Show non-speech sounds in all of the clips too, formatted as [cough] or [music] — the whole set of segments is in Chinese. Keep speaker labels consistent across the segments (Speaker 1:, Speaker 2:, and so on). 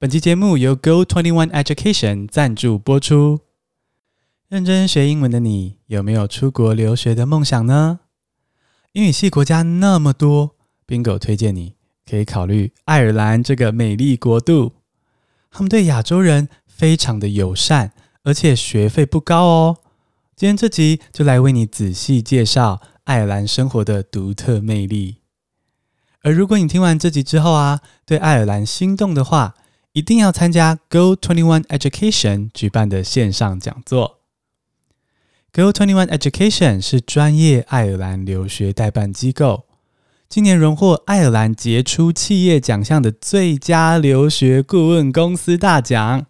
Speaker 1: 本期节目由 Go Twenty One Education 赞助播出。认真学英文的你，有没有出国留学的梦想呢？英语系国家那么多，Bingo 推荐你可以考虑爱尔兰这个美丽国度。他们对亚洲人非常的友善，而且学费不高哦。今天这集就来为你仔细介绍爱尔兰生活的独特魅力。而如果你听完这集之后啊，对爱尔兰心动的话，一定要参加 Go Twenty One Education 举办的线上讲座。Go Twenty One Education 是专业爱尔兰留学代办机构，今年荣获爱尔兰杰出企业奖项的最佳留学顾问公司大奖，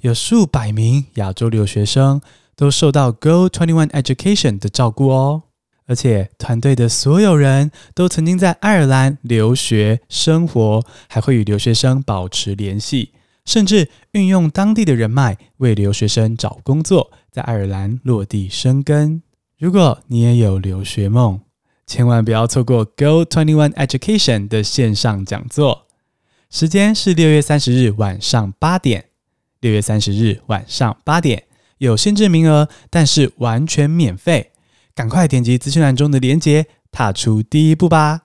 Speaker 1: 有数百名亚洲留学生都受到 Go Twenty One Education 的照顾哦。而且团队的所有人都曾经在爱尔兰留学生活，还会与留学生保持联系，甚至运用当地的人脉为留学生找工作，在爱尔兰落地生根。如果你也有留学梦，千万不要错过 Go Twenty One Education 的线上讲座，时间是六月三十日晚上八点。六月三十日晚上八点，有限制名额，但是完全免费。赶快点击资讯栏中的链接，踏出第一步吧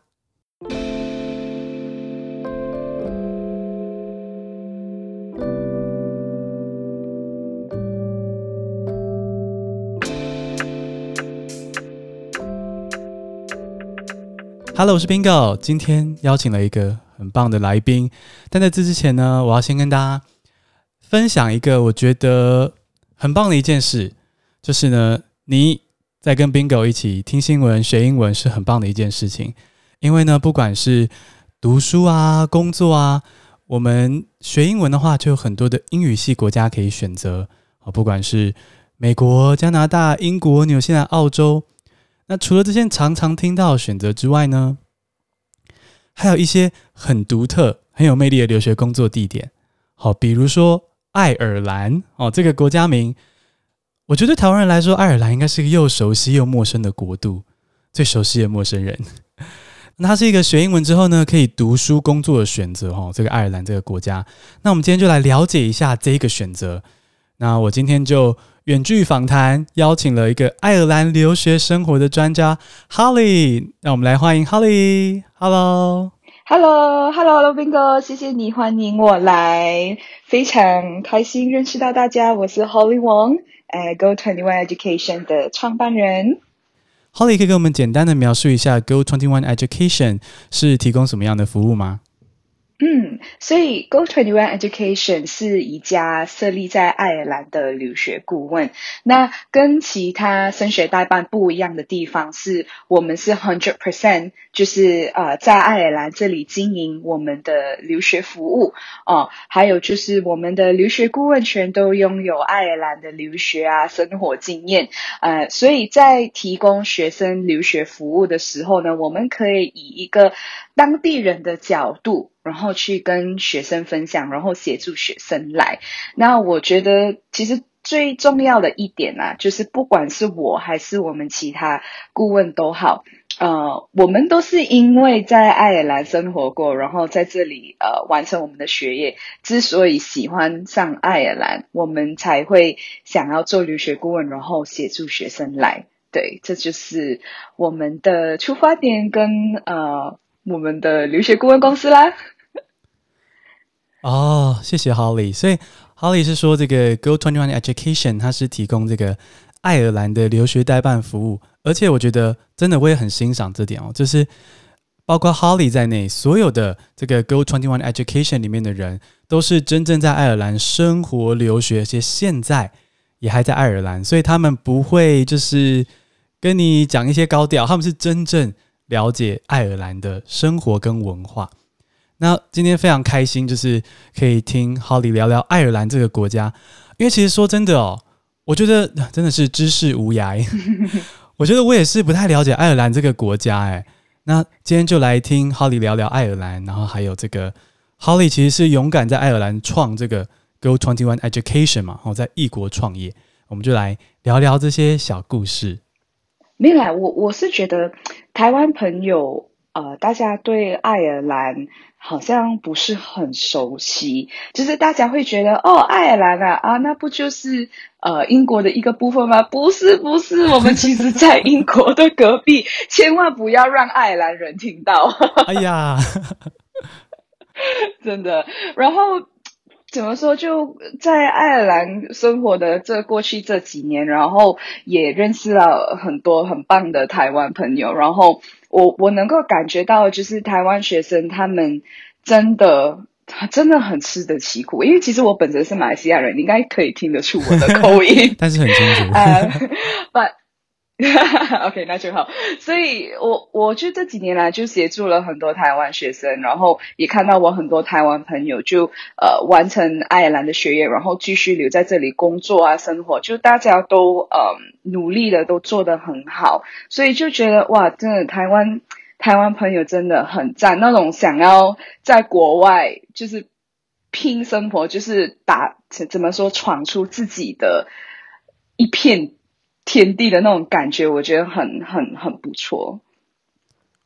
Speaker 1: ！Hello，我是 Bingo，今天邀请了一个很棒的来宾，但在这之前呢，我要先跟大家分享一个我觉得很棒的一件事，就是呢，你。在跟 Bingo 一起听新闻、学英文是很棒的一件事情，因为呢，不管是读书啊、工作啊，我们学英文的话，就有很多的英语系国家可以选择啊，不管是美国、加拿大、英国、纽西兰、澳洲。那除了这些常常听到选择之外呢，还有一些很独特、很有魅力的留学工作地点。好，比如说爱尔兰哦，这个国家名。我觉得台湾人来说，爱尔兰应该是一个又熟悉又陌生的国度，最熟悉的陌生人。[laughs] 那它是一个学英文之后呢，可以读书工作的选择哈。这个爱尔兰这个国家，那我们今天就来了解一下这一个选择。那我今天就远距访谈，邀请了一个爱尔兰留学生活的专家 Holly。那我们来欢迎 Holly。
Speaker 2: Hello，Hello，Hello，Bingo，谢谢你欢迎我来，非常开心认识到大家。我是 Holly Wong。呃，Go Twenty One Education 的创办人
Speaker 1: ，Holly 可以给我们简单的描述一下 Go Twenty One Education 是提供什么样的服务吗？
Speaker 2: 嗯，所以 Go Twenty One Education 是一家设立在爱尔兰的留学顾问。那跟其他升学代办不一样的地方是，我们是 hundred percent，就是呃在爱尔兰这里经营我们的留学服务哦、还有就是我们的留学顾问全都拥有爱尔兰的留学啊生活经验。呃，所以在提供学生留学服务的时候呢，我们可以以一个当地人的角度。然后去跟学生分享，然后协助学生来。那我觉得其实最重要的一点啊，就是不管是我还是我们其他顾问都好，呃，我们都是因为在爱尔兰生活过，然后在这里呃完成我们的学业。之所以喜欢上爱尔兰，我们才会想要做留学顾问，然后协助学生来。对，这就是我们的出发点跟呃。我们的留学顾问公司啦。
Speaker 1: 哦，谢谢 Holly。所以 Holly 是说，这个 Go Twenty One Education 它是提供这个爱尔兰的留学代办服务，而且我觉得真的我也很欣赏这点哦，就是包括 Holly 在内，所有的这个 Go Twenty One Education 里面的人，都是真正在爱尔兰生活留学，而且现在也还在爱尔兰，所以他们不会就是跟你讲一些高调，他们是真正。了解爱尔兰的生活跟文化，那今天非常开心，就是可以听 Holly 聊聊爱尔兰这个国家。因为其实说真的哦，我觉得真的是知识无涯。[laughs] 我觉得我也是不太了解爱尔兰这个国家哎。那今天就来听 Holly 聊聊爱尔兰，然后还有这个 Holly 其实是勇敢在爱尔兰创这个 Go Twenty One Education 嘛，然后在异国创业，我们就来聊聊这些小故事。
Speaker 2: 没有啦，我我是觉得台湾朋友呃，大家对爱尔兰好像不是很熟悉，就是大家会觉得哦，爱尔兰啊啊，那不就是呃英国的一个部分吗？不是，不是，我们其实 [laughs] 在英国的隔壁，千万不要让爱尔兰人听到。
Speaker 1: 哎呀，[laughs] [laughs]
Speaker 2: 真的，然后。怎么说？就在爱尔兰生活的这过去这几年，然后也认识了很多很棒的台湾朋友。然后我我能够感觉到，就是台湾学生他们真的真的很吃得起苦。因为其实我本身是马来西亚人，你应该可以听得出我的口音，[laughs]
Speaker 1: 但是很清楚。
Speaker 2: 呃，[laughs] But [laughs] OK，那就好。所以我我就这几年来就协助了很多台湾学生，然后也看到我很多台湾朋友就呃完成爱尔兰的学业，然后继续留在这里工作啊生活，就大家都呃努力的都做得很好，所以就觉得哇，真的台湾台湾朋友真的很赞，那种想要在国外就是拼生活，就是打怎么说闯出自己的一片。天地的那种感觉，我觉得很很很不错。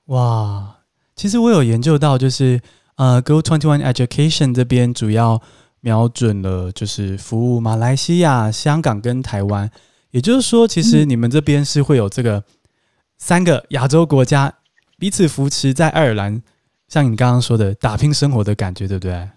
Speaker 1: 哇，其实我有研究到，就是呃，Go Twenty One Education 这边主要瞄准了就是服务马来西亚、香港跟台湾。也就是说，其实你们这边是会有这个三个亚洲国家彼此扶持，在爱尔兰，像你刚刚说的打拼生活的感觉，对不对？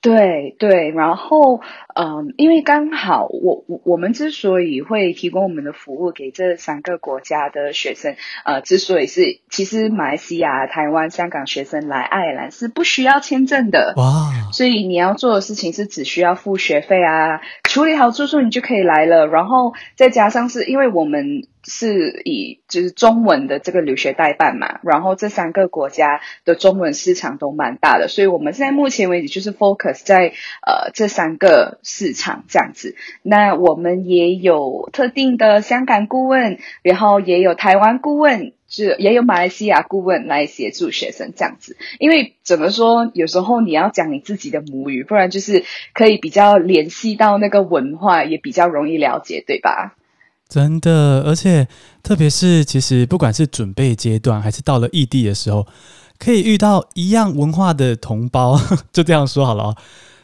Speaker 2: 对对，然后嗯，因为刚好我我我们之所以会提供我们的服务给这三个国家的学生，呃，之所以是其实马来西亚、台湾、香港学生来爱尔兰是不需要签证的哇，所以你要做的事情是只需要付学费啊，处理好住宿你就可以来了，然后再加上是因为我们。是以就是中文的这个留学代办嘛，然后这三个国家的中文市场都蛮大的，所以我们现在目前为止就是 focus 在呃这三个市场这样子。那我们也有特定的香港顾问，然后也有台湾顾问，就也有马来西亚顾问来协助学生这样子。因为怎么说，有时候你要讲你自己的母语，不然就是可以比较联系到那个文化，也比较容易了解，对吧？
Speaker 1: 真的，而且特别是其实不管是准备阶段，还是到了异地的时候，可以遇到一样文化的同胞，[laughs] 就这样说好了，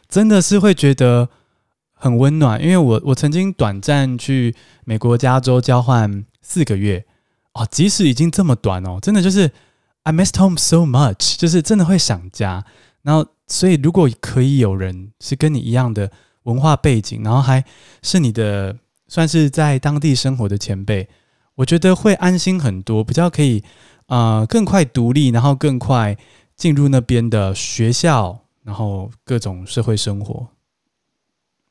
Speaker 1: 真的是会觉得很温暖。因为我我曾经短暂去美国加州交换四个月哦，即使已经这么短哦，真的就是 I missed home so much，就是真的会想家。然后，所以如果可以有人是跟你一样的文化背景，然后还是你的。算是在当地生活的前辈，我觉得会安心很多，比较可以、呃，更快独立，然后更快进入那边的学校，然后各种社会生活。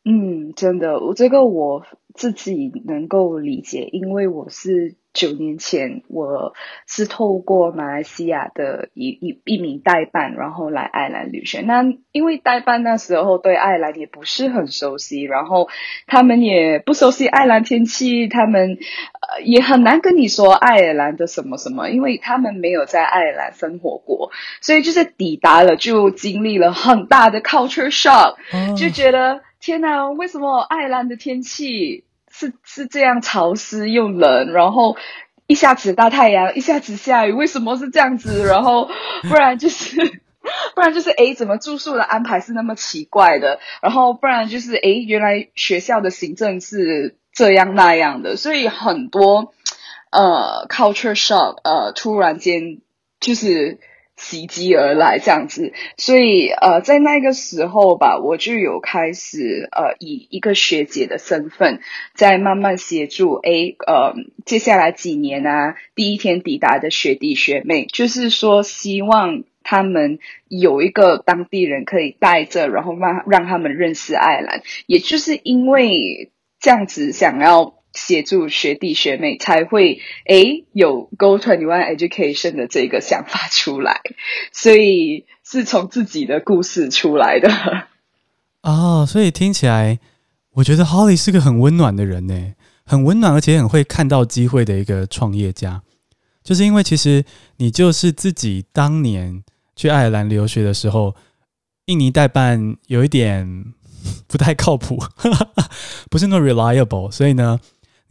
Speaker 2: 嗯，真的，我这个我自己能够理解，因为我是。九年前，我是透过马来西亚的一一一名代办，然后来爱尔兰留学。那因为代办那时候对爱尔兰也不是很熟悉，然后他们也不熟悉爱尔兰天气，他们呃也很难跟你说爱尔兰的什么什么，因为他们没有在爱尔兰生活过，所以就是抵达了就经历了很大的 culture shock，就觉得天哪，为什么爱尔兰的天气？是是这样潮湿又冷，然后一下子大太阳，一下子下雨，为什么是这样子？然后不然就是 [laughs] 不然就是诶，怎么住宿的安排是那么奇怪的？然后不然就是诶，原来学校的行政是这样那样的，所以很多呃 culture shock 呃突然间就是。袭击而来这样子，所以呃，在那个时候吧，我就有开始呃，以一个学姐的身份，在慢慢协助。诶，呃，接下来几年啊，第一天抵达的学弟学妹，就是说希望他们有一个当地人可以带着，然后让让他们认识爱尔兰。也就是因为这样子，想要。协助学弟学妹才会诶有 Go 21 Education 的这个想法出来，所以是从自己的故事出来的。[laughs]
Speaker 1: 哦，所以听起来，我觉得 Holly 是个很温暖的人呢，很温暖而且很会看到机会的一个创业家。就是因为其实你就是自己当年去爱尔兰留学的时候，印尼代办有一点不太靠谱，[laughs] 不是那么 reliable，所以呢。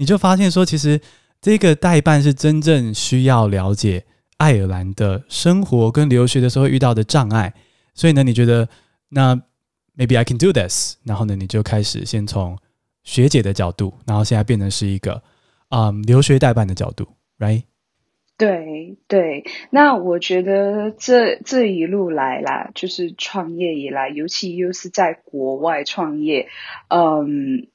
Speaker 1: 你就发现说，其实这个代办是真正需要了解爱尔兰的生活跟留学的时候遇到的障碍，所以呢，你觉得那 maybe I can do this，然后呢，你就开始先从学姐的角度，然后现在变成是一个啊、嗯、留学代办的角度，right？
Speaker 2: 对对，那我觉得这这一路来啦，就是创业以来，尤其又是在国外创业，嗯。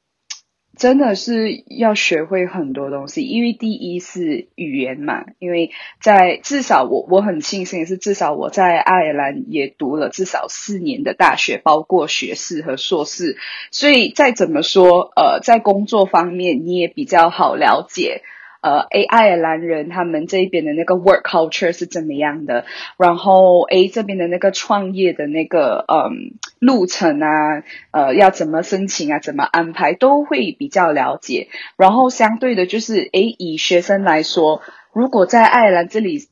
Speaker 2: 真的是要学会很多东西，因为第一是语言嘛，因为在至少我我很庆幸是，至少我在爱尔兰也读了至少四年的大学，包括学士和硕士，所以再怎么说，呃，在工作方面你也比较好了解。呃，，A 爱尔兰人他们这一边的那个 work culture 是怎么样的？然后，A，这边的那个创业的那个嗯路程啊，呃，要怎么申请啊，怎么安排，都会比较了解。然后，相对的，就是诶，以学生来说，如果在爱尔兰这里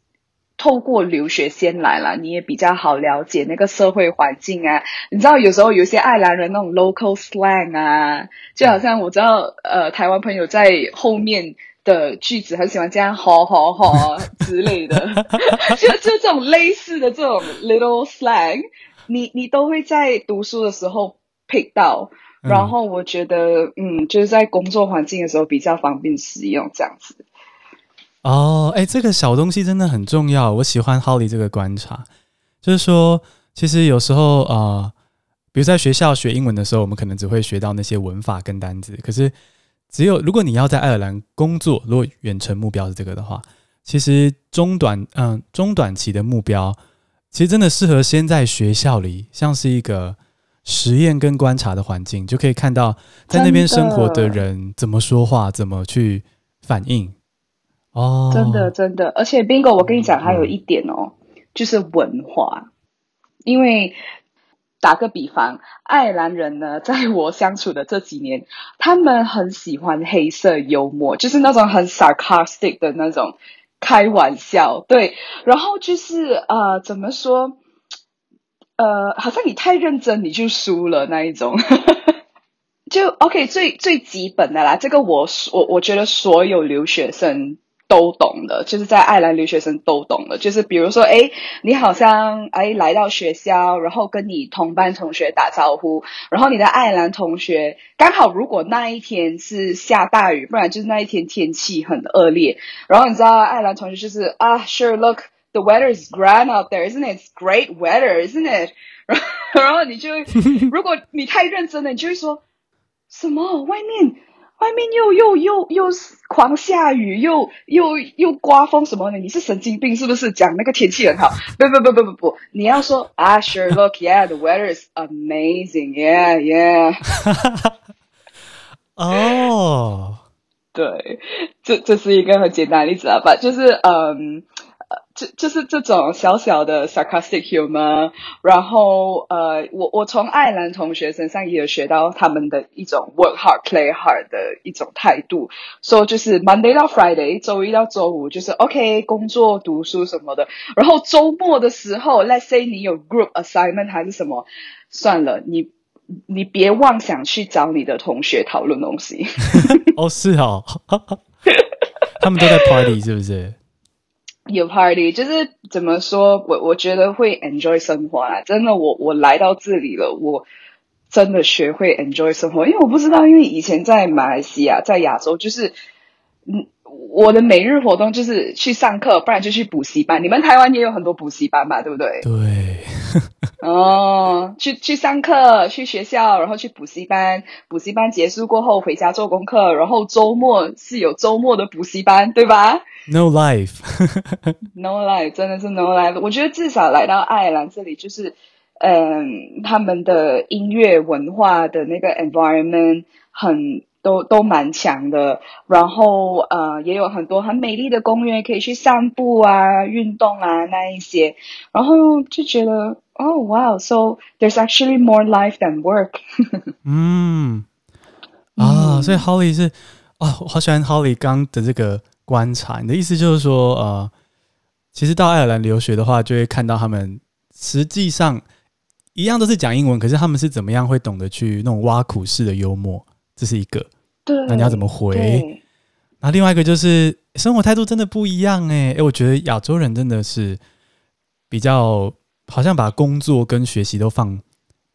Speaker 2: 透过留学先来了，你也比较好了解那个社会环境啊。你知道，有时候有些爱尔兰人那种 local slang 啊，就好像我知道，呃，台湾朋友在后面。的句子很喜欢这样，好好好之类的，[laughs] 就就这种类似的这种 little slang，你你都会在读书的时候 pick 到，然后我觉得嗯，嗯，就是在工作环境的时候比较方便使用这样子。
Speaker 1: 哦，哎，这个小东西真的很重要，我喜欢 Holly 这个观察，就是说，其实有时候啊、呃，比如在学校学英文的时候，我们可能只会学到那些文法跟单字，可是。只有如果你要在爱尔兰工作，如果远程目标是这个的话，其实中短嗯中短期的目标，其实真的适合先在学校里，像是一个实验跟观察的环境，就可以看到在那边生活的人怎么说话，怎么去反应。哦，
Speaker 2: 真的真的，而且 Bingo，我跟你讲，还有一点哦，嗯、就是文化，因为。打个比方，爱尔兰人呢，在我相处的这几年，他们很喜欢黑色幽默，就是那种很 sarcastic 的那种开玩笑。对，然后就是呃，怎么说？呃，好像你太认真，你就输了那一种。[laughs] 就 OK，最最基本的啦，这个我我我觉得所有留学生。都懂的，就是在爱尔兰留学生都懂的，就是比如说，哎，你好像哎来到学校，然后跟你同班同学打招呼，然后你的爱尔兰同学刚好如果那一天是下大雨，不然就是那一天天气很恶劣，然后你知道爱尔兰同学就是啊，Sure, look, the weather is grand out there, isn't it? Great weather, isn't it? [laughs] 然后然后你就如果你太认真了，你就会说什么外面。外面又又又又狂下雨，又又又刮风什么的，你是神经病是不是？讲那个天气很好，不不不不不不，你要说啊，Sure, look, yeah, the weather is amazing, yeah, yeah。[laughs]
Speaker 1: 哦，
Speaker 2: 对，这这是一个很简单的例子啊，吧，就是嗯。就就是这种小小的 sarcastic humor，然后呃，我我从爱兰同学身上也有学到他们的一种 work hard play hard 的一种态度，说、so, 就是 Monday 到 Friday，周一到周五就是 OK 工作读书什么的，然后周末的时候，let's say 你有 group assignment 还是什么，算了，你你别妄想去找你的同学讨论东西。[laughs]
Speaker 1: 哦，是哦，[laughs] 他们都在 party 是不是？
Speaker 2: 有 party，就是怎么说，我我觉得会 enjoy 生活啊！真的，我我来到这里了，我真的学会 enjoy 生活，因为我不知道，因为以前在马来西亚，在亚洲，就是嗯，我的每日活动就是去上课，不然就去补习班。你们台湾也有很多补习班吧，对不对？
Speaker 1: 对。[laughs]
Speaker 2: 哦，去去上课，去学校，然后去补习班。补习班结束过后，回家做功课，然后周末是有周末的补习班，对吧
Speaker 1: ？No life，No [laughs]
Speaker 2: life，真的是 No life。我觉得至少来到爱尔兰这里，就是嗯，他们的音乐文化的那个 environment 很。都都蛮强的，然后呃也有很多很美丽的公园可以去散步啊、运动啊那一些，然后就觉得哦哇，so there's actually more life than work。[laughs]
Speaker 1: 嗯啊，所以 Holly 是啊，我好喜欢 Holly 刚的这个观察。你的意思就是说，呃，其实到爱尔兰留学的话，就会看到他们实际上一样都是讲英文，可是他们是怎么样会懂得去那种挖苦式的幽默，这是一个。
Speaker 2: 对，
Speaker 1: 那你要怎么回？然啊，另外一个就是生活态度真的不一样哎，哎，我觉得亚洲人真的是比较好像把工作跟学习都放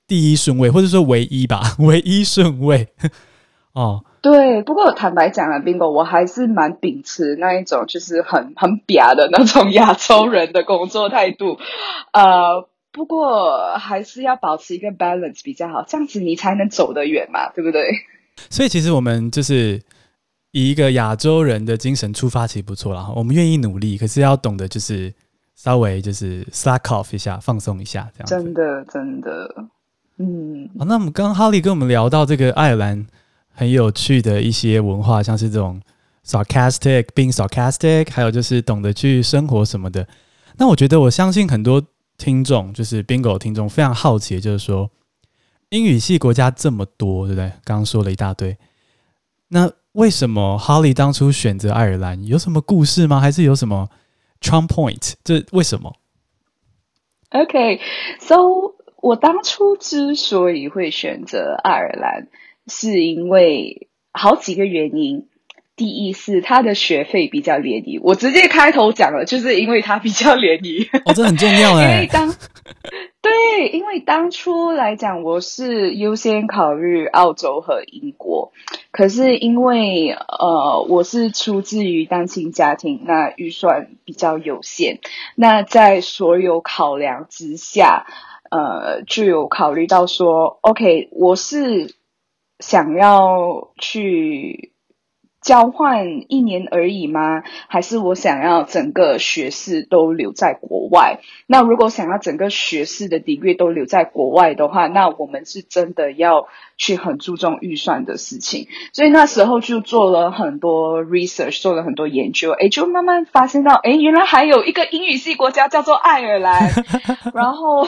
Speaker 1: 第一顺位，或者说唯一吧，[laughs] 唯一顺位 [laughs] 哦。
Speaker 2: 对，不过坦白讲啊，Bingo，我还是蛮秉持那一种就是很很嗲的那种亚洲人的工作态度，[laughs] 呃，不过还是要保持一个 balance 比较好，这样子你才能走得远嘛，对不对？
Speaker 1: 所以其实我们就是。以一个亚洲人的精神出发，其实不错啦。我们愿意努力，可是要懂得就是稍微就是 slack off 一下，放松一下，这样子。
Speaker 2: 真的，真的，嗯。
Speaker 1: 好，那我们刚刚 Holly 跟我们聊到这个爱尔兰很有趣的一些文化，像是这种 sarcastic，being sarcastic，还有就是懂得去生活什么的。那我觉得，我相信很多听众，就是 Bingo 听众非常好奇，就是说英语系国家这么多，对不对？刚刚说了一大堆，那。为什么 Holly 当初选择爱尔兰？有什么故事吗？还是有什么 Trump Point，这为什么
Speaker 2: ？OK，so、okay, 我当初之所以会选择爱尔兰，是因为好几个原因。第一是他的学费比较便宜，我直接开头讲了，就是因为他比较便宜。
Speaker 1: 哦，这很重要 [laughs] 哎。
Speaker 2: 因为当对，因为当初来讲，我是优先考虑澳洲和英国，可是因为呃，我是出自于单亲家庭，那预算比较有限，那在所有考量之下，呃，就有考虑到说，OK，我是想要去。交换一年而已吗？还是我想要整个学士都留在国外？那如果想要整个学士的底蕴都留在国外的话，那我们是真的要去很注重预算的事情。所以那时候就做了很多 research，做了很多研究，诶，就慢慢发现到，诶，原来还有一个英语系国家叫做爱尔兰，[laughs] 然后，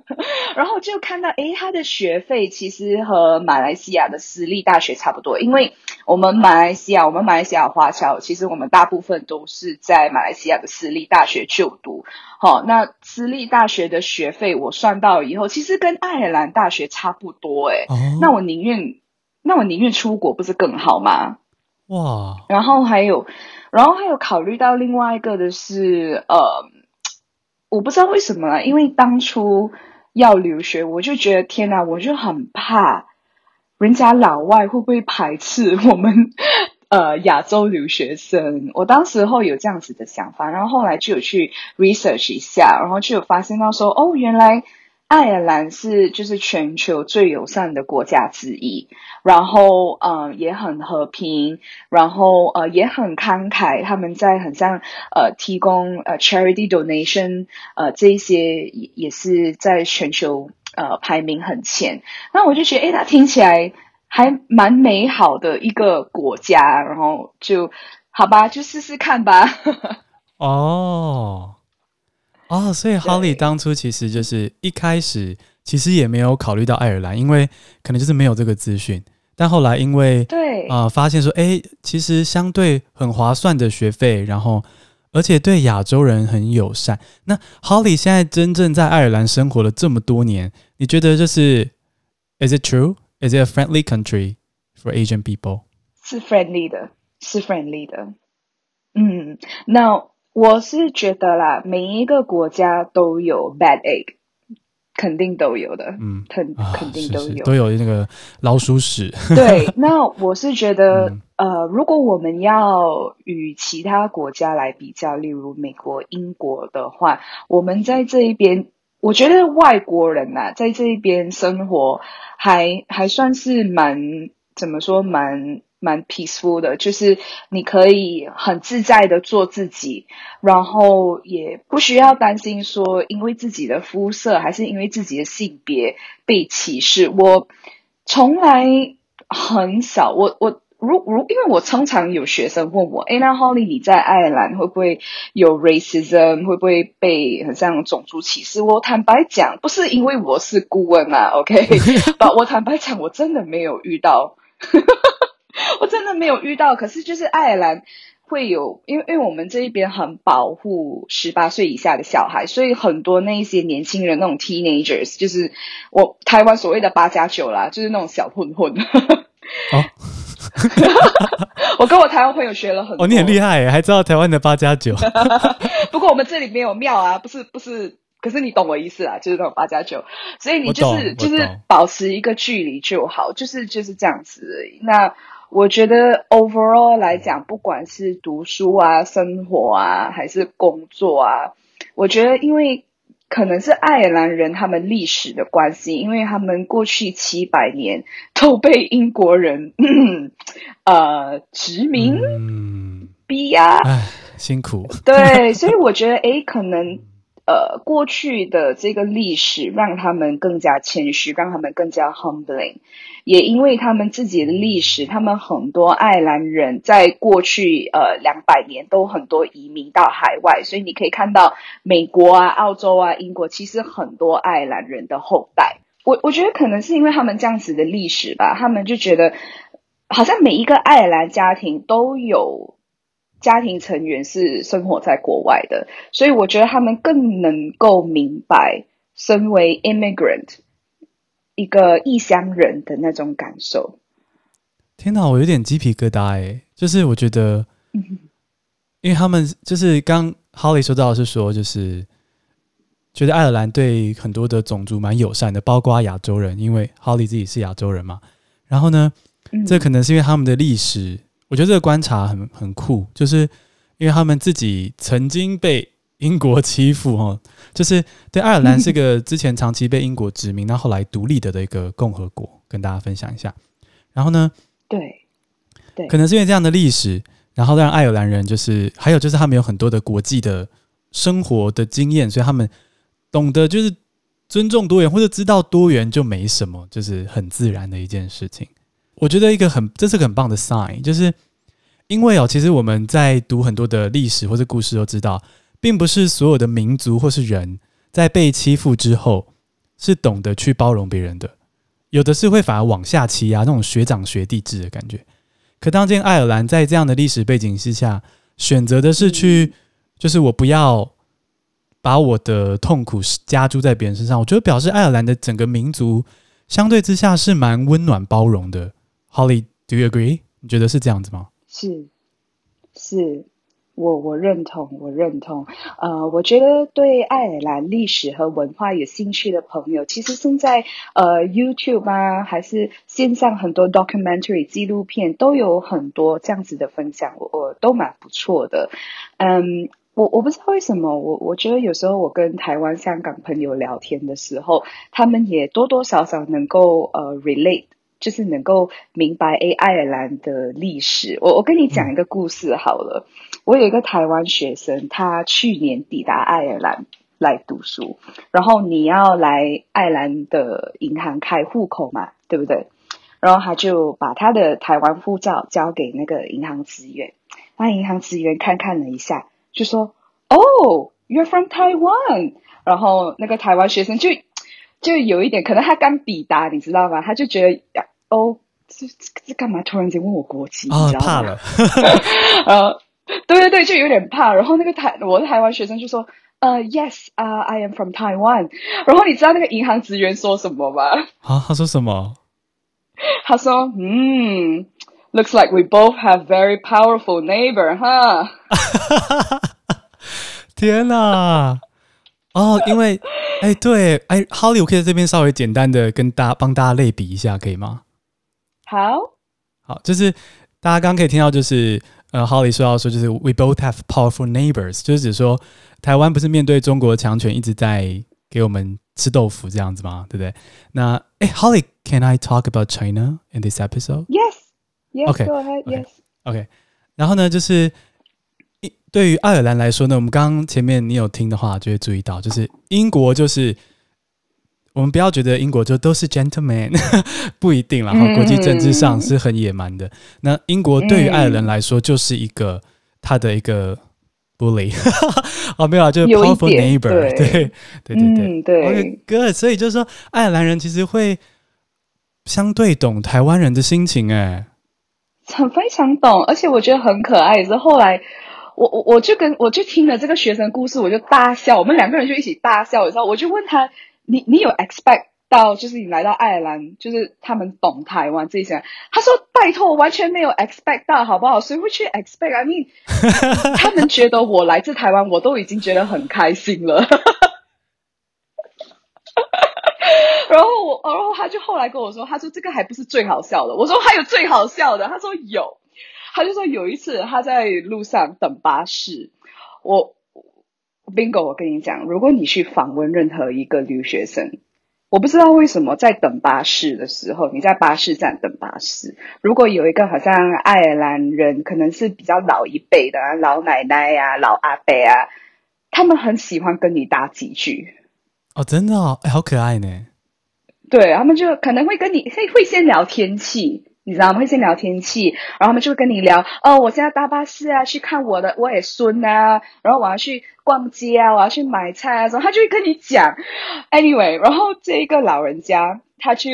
Speaker 2: [laughs] 然后就看到，诶，它的学费其实和马来西亚的私立大学差不多，因为我们马来西亚我们马来西亚华侨，其实我们大部分都是在马来西亚的私立大学就读。好，那私立大学的学费我算到以后，其实跟爱尔兰大学差不多。哎、哦，那我宁愿，那我宁愿出国，不是更好吗？哇！然后还有，然后还有考虑到另外一个的是，呃，我不知道为什么，因为当初要留学，我就觉得天哪，我就很怕人家老外会不会排斥我们。呃，亚洲留学生，我当时候有这样子的想法，然后后来就有去 research 一下，然后就有发现到说，哦，原来爱尔兰是就是全球最友善的国家之一，然后呃也很和平，然后呃也很慷慨，他们在很像呃提供呃 charity donation 呃这一些也也是在全球呃排名很前，那我就觉得，诶，它听起来。还蛮美好的一个国家，然后就好吧，就试试看吧。[laughs]
Speaker 1: 哦，哦，所以 Holly 当初其实就是一开始其实也没有考虑到爱尔兰，因为可能就是没有这个资讯。但后来因为对啊、呃，发现说，哎，其实相对很划算的学费，然后而且对亚洲人很友善。那 Holly 现在真正在爱尔兰生活了这么多年，你觉得就是 Is it true？Is it a friendly country for Asian people？
Speaker 2: 是 friendly 的，是 friendly 的。嗯，那我是觉得啦，每一个国家都有 bad egg，肯定都有的。嗯，肯肯定都有，是是，
Speaker 1: 都有那个老鼠屎。
Speaker 2: 对，[laughs] 那我是觉得，嗯、呃，如果我们要与其他国家来比较，例如美国、英国的话，我们在这一边。我觉得外国人呐、啊，在这一边生活还还算是蛮怎么说，蛮蛮 peaceful 的，就是你可以很自在的做自己，然后也不需要担心说因为自己的肤色还是因为自己的性别被歧视。我从来很少，我我。如如，因为我常常有学生问我，诶，那 Holly 你在爱尔兰会不会有 racism，会不会被很像种族歧视？我坦白讲，不是因为我是顾问啊，OK，[laughs] 把我坦白讲，我真的没有遇到，[laughs] 我真的没有遇到。可是就是爱尔兰会有，因为因为我们这一边很保护十八岁以下的小孩，所以很多那一些年轻人那种 teenagers，就是我台湾所谓的八加九啦，就是那种小混混。哦 [laughs] 我跟我台湾朋友学了很多。
Speaker 1: 哦，你很厉害耶，还知道台湾的八加九。[laughs]
Speaker 2: 不过我们这里没有庙啊，不是不是。可是你懂我意思啊，就是那种八加九，所以你就是就是保持一个距离就好，就是就是这样子而已。那我觉得 overall 来讲，不管是读书啊、生活啊，还是工作啊，我觉得因为可能是爱尔兰人他们历史的关系，因为他们过去七百年都被英国人呃殖民、嗯、逼压，
Speaker 1: 唉，辛苦。
Speaker 2: 对，所以我觉得诶，可能。呃，过去的这个历史让他们更加谦虚，让他们更加 humbling。也因为他们自己的历史，他们很多爱尔兰人在过去呃两百年都很多移民到海外，所以你可以看到美国啊、澳洲啊、英国，其实很多爱尔兰人的后代。我我觉得可能是因为他们这样子的历史吧，他们就觉得好像每一个爱尔兰家庭都有。家庭成员是生活在国外的，所以我觉得他们更能够明白身为 immigrant 一个异乡人的那种感受。
Speaker 1: 天哪，我有点鸡皮疙瘩哎！就是我觉得，因为他们就是刚 Holly 说到的是说，就是觉得爱尔兰对很多的种族蛮友善的，包括亚洲人，因为 Holly 自己是亚洲人嘛。然后呢，这可能是因为他们的历史。我觉得这个观察很很酷，就是因为他们自己曾经被英国欺负哦，[laughs] 就是对爱尔兰是个之前长期被英国殖民，那后来独立的的一个共和国，跟大家分享一下。然后呢，
Speaker 2: 对对，
Speaker 1: 可能是因为这样的历史，然后让爱尔兰人就是还有就是他们有很多的国际的生活的经验，所以他们懂得就是尊重多元或者知道多元就没什么，就是很自然的一件事情。我觉得一个很，这是个很棒的 sign，就是因为哦，其实我们在读很多的历史或者故事都知道，并不是所有的民族或是人在被欺负之后是懂得去包容别人的，有的是会反而往下欺压，那种学长学弟制的感觉。可当今天爱尔兰在这样的历史背景之下，选择的是去，就是我不要把我的痛苦加诸在别人身上，我觉得表示爱尔兰的整个民族相对之下是蛮温暖包容的。Holly，do you agree？你觉得是这样子吗？
Speaker 2: 是，是我我认同，我认同。呃，我觉得对爱尔兰历史和文化有兴趣的朋友，其实现在呃 YouTube 啊，还是线上很多 documentary 纪录片都有很多这样子的分享，我我都蛮不错的。嗯，我我不知道为什么，我我觉得有时候我跟台湾、香港朋友聊天的时候，他们也多多少少能够呃 relate。就是能够明白诶，爱尔兰的历史。我我跟你讲一个故事好了。我有一个台湾学生，他去年抵达爱尔兰来读书，然后你要来爱尔兰的银行开户口嘛，对不对？然后他就把他的台湾护照交给那个银行职员，那银行职员看看了一下，就说：“Oh, you're from Taiwan。”然后那个台湾学生就。就有一点，可能他刚抵达，你知道吗？他就觉得呀，哦，这这这干嘛？突然间问我国籍，
Speaker 1: 哦、
Speaker 2: 你知道吗？
Speaker 1: 怕了。[laughs]
Speaker 2: 呃，对对对，就有点怕。然后那个台，我的台湾学生就说，呃，Yes，啊、uh,，I am from Taiwan。然后你知道那个银行职员说什么吗？
Speaker 1: 啊，他说什么？
Speaker 2: 他说，嗯，Looks like we both have very powerful neighbor，哈。[laughs]
Speaker 1: 天哪！哦，因为。哎，对，哎，Holly，我可以在这边稍微简单的跟大家帮大家类比一下，可以吗？
Speaker 2: 好，
Speaker 1: 好，就是大家刚刚可以听到，就是呃，Holly 说到说，就是 We both have powerful neighbors，就是指说台湾不是面对中国强权一直在给我们吃豆腐这样子吗？对不对？那哎，Holly，Can I talk about China in this episode？Yes，Yes，Go ahead，Yes，OK，然后呢，就是。对于爱尔兰来说呢，我们刚刚前面你有听的话，就会注意到，就是英国就是我们不要觉得英国就都是 gentleman，[laughs] 不一定啦。哈，国际政治上是很野蛮的。那英国对于爱尔兰来说，就是一个他的一个 bully，[laughs] 哦，没有啊，就是 powerful neighbor，对对对对对，
Speaker 2: 对
Speaker 1: ，OK good。所以就是说，爱尔兰人其实会相对懂台湾人的心情，哎，
Speaker 2: 很非常懂，而且我觉得很可爱。是后来。我我我就跟我就听了这个学生故事，我就大笑，我们两个人就一起大笑，你知道？我就问他，你你有 expect 到就是你来到爱尔兰，就是他们懂台湾这些。他说：“拜托，完全没有 expect 到，好不好？谁会去 expect？I mean，[laughs] 他们觉得我来自台湾，我都已经觉得很开心了。[laughs] ”然后我，然后他就后来跟我说：“他说这个还不是最好笑的。”我说：“还有最好笑的。”他说：“有。”他就说有一次他在路上等巴士，我 Bingo，我跟你讲，如果你去访问任何一个留学生。我不知道为什么在等巴士的时候，你在巴士站等巴士，如果有一个好像爱尔兰人，可能是比较老一辈的啊，老奶奶呀、啊、老阿伯啊，他们很喜欢跟你搭几句。
Speaker 1: 哦，真的哦，哎，好可爱呢。
Speaker 2: 对，他们就可能会跟你会会先聊天气。你知道吗？会先聊天气，然后他们就会跟你聊哦，我现在搭巴士啊，去看我的我的孙啊，然后我要去逛街啊，我要去买菜啊，什么，他就会跟你讲。Anyway，然后这一个老人家他就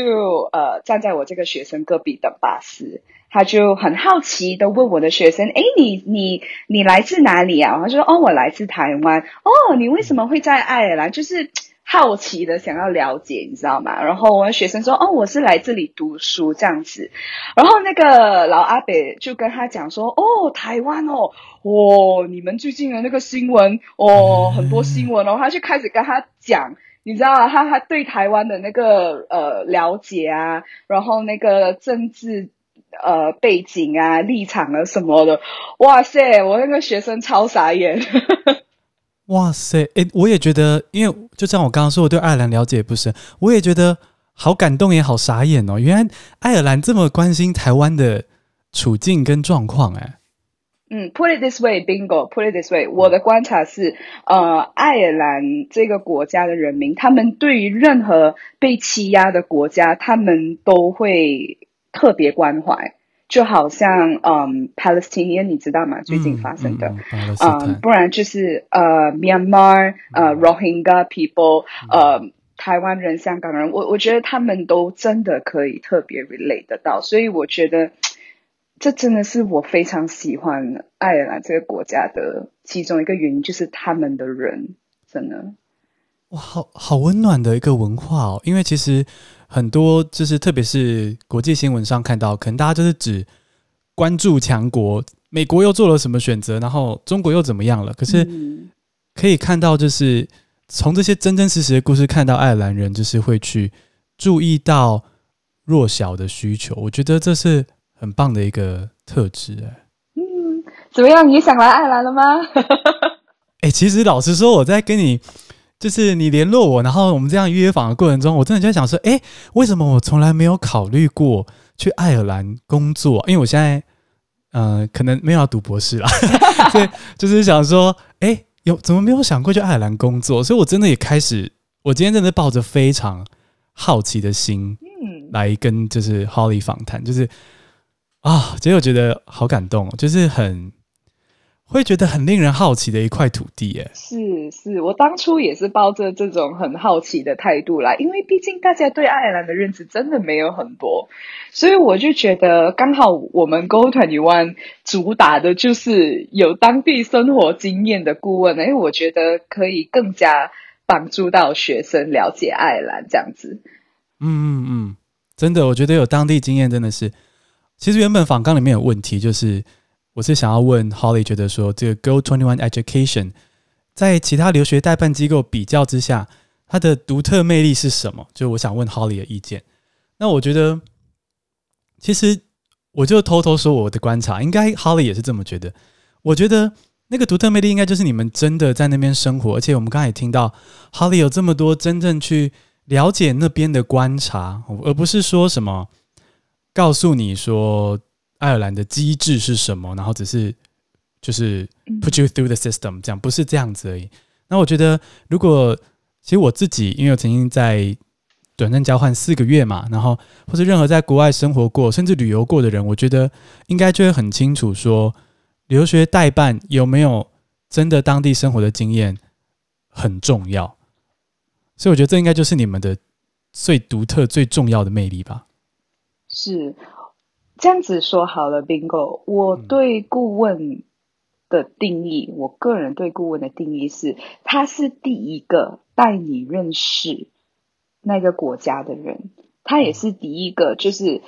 Speaker 2: 呃站在我这个学生隔壁等巴士，他就很好奇的问我的学生：“诶，你你你来自哪里啊？”他就说：“哦，我来自台湾。”哦，你为什么会在爱尔兰？就是。好奇的想要了解，你知道吗？然后我的学生说：“哦，我是来这里读书这样子。”然后那个老阿伯就跟他讲说：“哦，台湾哦，哦，你们最近的那个新闻哦，很多新闻哦。”他就开始跟他讲，你知道吗？他他对台湾的那个呃了解啊，然后那个政治呃背景啊、立场啊什么的，哇塞！我那个学生超傻眼。
Speaker 1: 哇塞，诶，我也觉得，因为就像我刚刚说，我对爱尔兰了解不深，我也觉得好感动，也好傻眼哦。原来爱尔兰这么关心台湾的处境跟状况，诶。
Speaker 2: 嗯，Put it this way，Bingo，Put it this way，我的观察是，呃，爱尔兰这个国家的人民，他们对于任何被欺压的国家，他们都会特别关怀。就好像嗯，Palestinian，你知道吗？最近发生的，嗯，不然就是呃，Myanmar，呃，Rohingya people，呃，台湾人、香港人，我我觉得他们都真的可以特别 relate 得到，所以我觉得这真的是我非常喜欢爱尔兰这个国家的其中一个原因，就是他们的人真的。
Speaker 1: 哇，好好温暖的一个文化哦！因为其实很多就是，特别是国际新闻上看到，可能大家就是只关注强国，美国又做了什么选择，然后中国又怎么样了。可是可以看到，就是从这些真真实实的故事，看到爱尔兰人就是会去注意到弱小的需求。我觉得这是很棒的一个特质。哎，
Speaker 2: 嗯，怎么样？你想来爱尔兰了吗？[laughs]
Speaker 1: 哎，其实老实说，我在跟你。就是你联络我，然后我们这样约访的过程中，我真的就在想说，诶，为什么我从来没有考虑过去爱尔兰工作？因为我现在，嗯、呃，可能没有要读博士啦，[laughs] 所以就是想说，诶，有怎么没有想过去爱尔兰工作？所以我真的也开始，我今天真的抱着非常好奇的心，嗯，来跟就是 Holly 访谈，就是啊，结果觉得好感动，就是很。会觉得很令人好奇的一块土地，耶。
Speaker 2: 是是，我当初也是抱着这种很好奇的态度来，因为毕竟大家对爱尔兰的认知真的没有很多，所以我就觉得刚好我们 Go Twenty One 主打的就是有当地生活经验的顾问，因为我觉得可以更加帮助到学生了解爱尔兰这样子。
Speaker 1: 嗯嗯嗯，真的，我觉得有当地经验真的是，其实原本访纲里面有问题就是。我是想要问 Holly，觉得说这个 Go21 Education 在其他留学代办机构比较之下，它的独特魅力是什么？就我想问 Holly 的意见。那我觉得，其实我就偷偷说我的观察，应该 Holly 也是这么觉得。我觉得那个独特魅力应该就是你们真的在那边生活，而且我们刚才也听到 Holly 有这么多真正去了解那边的观察，而不是说什么告诉你说。爱尔兰的机制是什么？然后只是就是 put you through the system，这样不是这样子而已。那我觉得，如果其实我自己，因为我曾经在短暂交换四个月嘛，然后或者任何在国外生活过甚至旅游过的人，我觉得应该就会很清楚说，留学代办有没有真的当地生活的经验很重要。所以我觉得这应该就是你们的最独特、最重要的魅力吧。
Speaker 2: 是。这样子说好了，Bingo。我对顾问的定义，嗯、我个人对顾问的定义是，他是第一个带你认识那个国家的人，他也是第一个，就是。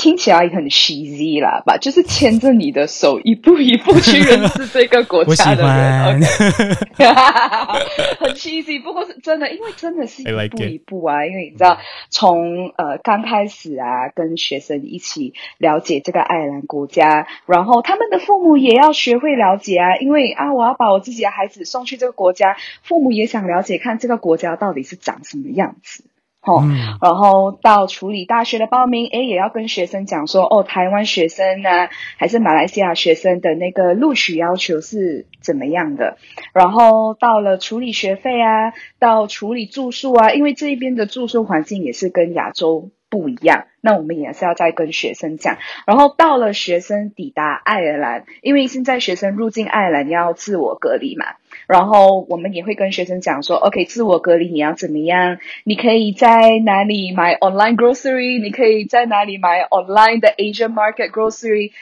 Speaker 2: 听起来很 cheesy 啦吧，就是牵着你的手一步一步去认识这个国家的人，[laughs] [laughs] 很 cheesy，不过是真的，因为真的是一步一步啊，因为你知道，从呃刚开始啊，跟学生一起了解这个爱尔兰国家，然后他们的父母也要学会了解啊，因为啊，我要把我自己的孩子送去这个国家，父母也想了解看这个国家到底是长什么样子。哦，然后到处理大学的报名，诶，也要跟学生讲说，哦，台湾学生呢，还是马来西亚学生的那个录取要求是怎么样的？然后到了处理学费啊，到处理住宿啊，因为这一边的住宿环境也是跟亚洲不一样，那我们也是要再跟学生讲。然后到了学生抵达爱尔兰，因为现在学生入境爱尔兰要自我隔离嘛。然后我们也会跟学生讲说，OK，自我隔离你要怎么样？你可以在哪里买 online grocery？你可以在哪里买 online 的 Asian market grocery？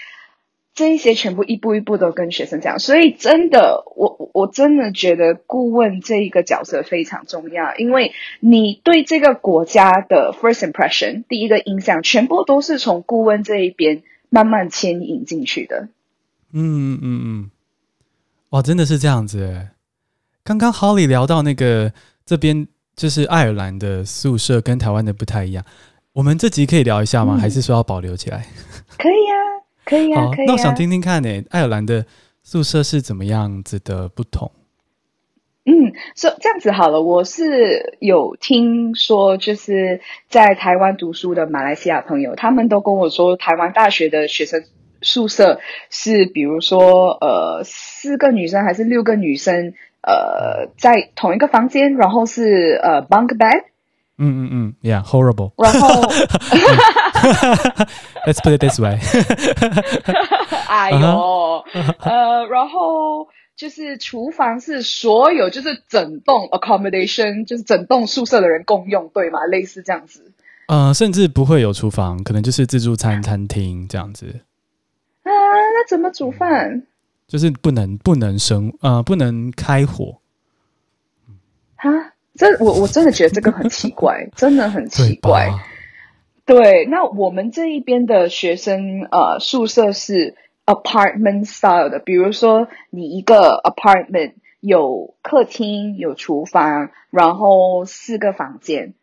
Speaker 2: 这一些全部一步一步都跟学生讲。所以真的，我我真的觉得顾问这一个角色非常重要，因为你对这个国家的 first impression 第一个印象，全部都是从顾问这一边慢慢牵引进去的。
Speaker 1: 嗯嗯嗯，哇，真的是这样子诶。刚刚 Holly 聊到那个这边就是爱尔兰的宿舍跟台湾的不太一样，我们这集可以聊一下吗？嗯、还是说要保留起来？
Speaker 2: 可以啊，可以啊，
Speaker 1: 好，
Speaker 2: 可以啊。
Speaker 1: 那我想听听看呢，爱尔兰的宿舍是怎么样子的不同？
Speaker 2: 嗯，说、so, 这样子好了，我是有听说，就是在台湾读书的马来西亚朋友，他们都跟我说，台湾大学的学生宿舍是，比如说呃，四个女生还是六个女生。呃，在同一个房间，然后是呃 bunk bed。
Speaker 1: 嗯嗯嗯，Yeah，horrible。
Speaker 2: 然后 [laughs]
Speaker 1: Let's put it this way。[laughs]
Speaker 2: 哎呦，呃，然后就是厨房是所有就是整栋 accommodation，就是整栋宿舍的人共用，对吗？类似这样子。
Speaker 1: 呃，甚至不会有厨房，可能就是自助餐餐厅这样子。
Speaker 2: 啊，那怎么煮饭？
Speaker 1: 就是不能不能生呃不能开火，
Speaker 2: 哈，这我我真的觉得这个很奇怪，真的很奇怪。对，那我们这一边的学生呃宿舍是 apartment style 的，比如说你一个 apartment 有客厅有厨房，然后四个房间。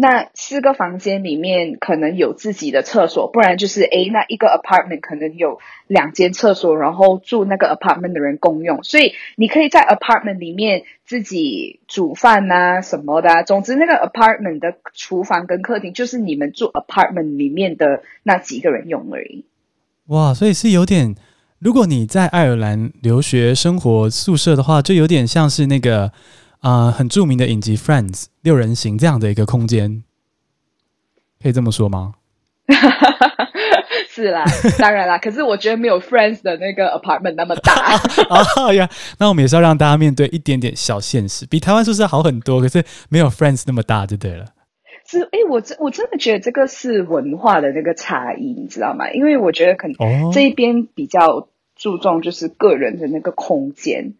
Speaker 2: 那四个房间里面可能有自己的厕所，不然就是诶，那一个 apartment 可能有两间厕所，然后住那个 apartment 的人共用，所以你可以在 apartment 里面自己煮饭啊什么的啊。总之，那个 apartment 的厨房跟客厅就是你们住 apartment 里面的那几个人用而已。
Speaker 1: 哇，所以是有点，如果你在爱尔兰留学生活宿舍的话，就有点像是那个。啊、呃，很著名的影集《Friends》六人行这样的一个空间，可以这么说吗？[laughs]
Speaker 2: 是啦，当然啦。[laughs] 可是我觉得没有《Friends》的那个 apartment 那么大。[laughs]
Speaker 1: 啊呀，那我们也是要让大家面对一点点小现实，比台湾宿舍好很多，可是没有《Friends》那么大就对了。
Speaker 2: 是，哎，我真我真的觉得这个是文化的那个差异，你知道吗？因为我觉得可能这一边比较注重就是个人的那个空间。